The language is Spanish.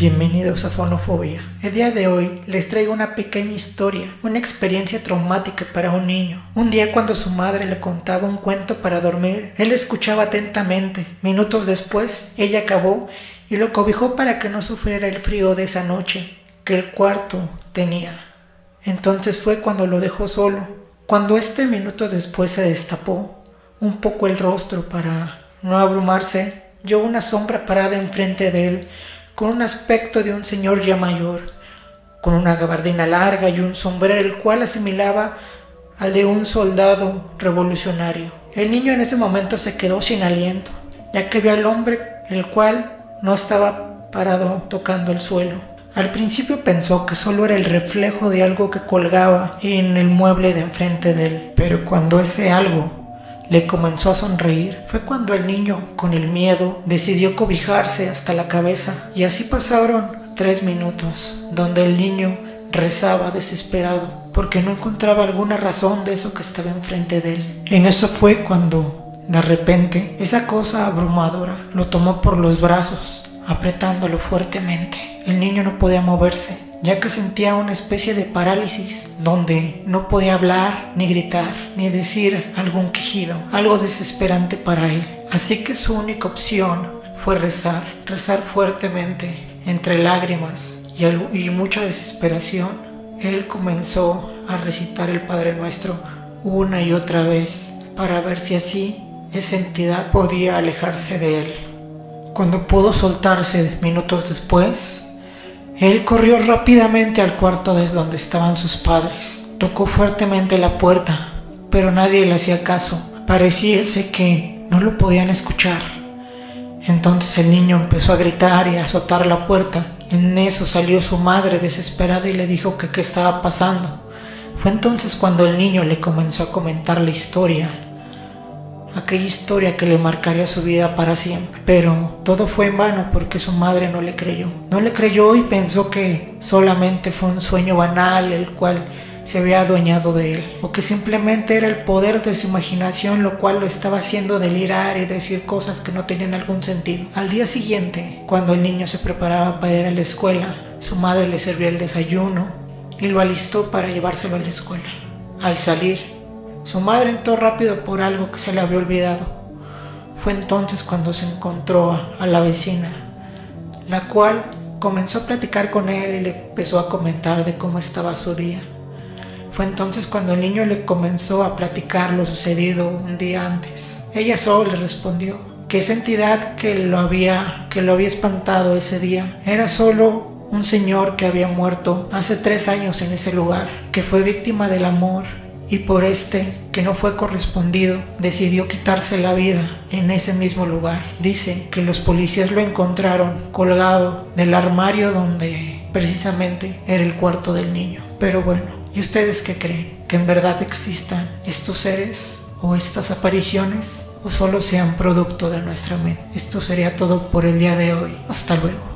Bienvenidos a Fonofobia. El día de hoy les traigo una pequeña historia, una experiencia traumática para un niño. Un día cuando su madre le contaba un cuento para dormir, él escuchaba atentamente. Minutos después, ella acabó y lo cobijó para que no sufriera el frío de esa noche que el cuarto tenía. Entonces fue cuando lo dejó solo. Cuando este minuto después se destapó un poco el rostro para no abrumarse, vio una sombra parada enfrente de él con un aspecto de un señor ya mayor, con una gabardina larga y un sombrero el cual asimilaba al de un soldado revolucionario. El niño en ese momento se quedó sin aliento, ya que vio al hombre el cual no estaba parado tocando el suelo. Al principio pensó que solo era el reflejo de algo que colgaba en el mueble de enfrente de él, pero cuando ese algo le comenzó a sonreír fue cuando el niño, con el miedo, decidió cobijarse hasta la cabeza y así pasaron tres minutos, donde el niño rezaba desesperado porque no encontraba alguna razón de eso que estaba enfrente de él. En eso fue cuando, de repente, esa cosa abrumadora lo tomó por los brazos, apretándolo fuertemente. El niño no podía moverse ya que sentía una especie de parálisis donde no podía hablar, ni gritar, ni decir algún quejido, algo desesperante para él. Así que su única opción fue rezar, rezar fuertemente, entre lágrimas y, mucha desesperación. Él comenzó a recitar el Padre Nuestro una y otra vez para ver si así esa entidad podía alejarse de él. Cuando pudo soltarse minutos después, él corrió rápidamente al cuarto desde donde estaban sus padres. Tocó fuertemente la puerta, pero nadie le hacía caso. Pareciese que no lo podían escuchar. Entonces el niño empezó a gritar y a azotar la puerta. En eso salió su madre desesperada y le dijo que qué estaba pasando. Fue entonces cuando el niño le comenzó a comentar la historia aquella historia que le marcaría su vida para siempre. Pero todo fue en vano porque su madre no le creyó. No le creyó y pensó que solamente fue un sueño banal el cual se había adueñado de él, o que simplemente era el poder de su imaginación lo cual lo estaba haciendo delirar y decir cosas que no tenían algún sentido. Al día siguiente, cuando el niño se preparaba para ir a la escuela, su madre le servía el desayuno y lo alistó para llevárselo a la escuela. Al salir, su madre entró rápido por algo que se le había olvidado. Fue entonces cuando se encontró a la vecina, la cual comenzó a platicar con él y le empezó a comentar de cómo estaba su día. Fue entonces cuando el niño le comenzó a platicar lo sucedido un día antes. Ella solo le respondió que esa entidad que lo había, que lo había espantado ese día era solo un señor que había muerto hace tres años en ese lugar, que fue víctima del amor y por este, que no fue correspondido, decidió quitarse la vida en ese mismo lugar. Dice que los policías lo encontraron colgado del armario donde precisamente era el cuarto del niño. Pero bueno, ¿y ustedes qué creen? ¿Que en verdad existan estos seres o estas apariciones? ¿O solo sean producto de nuestra mente? Esto sería todo por el día de hoy. Hasta luego.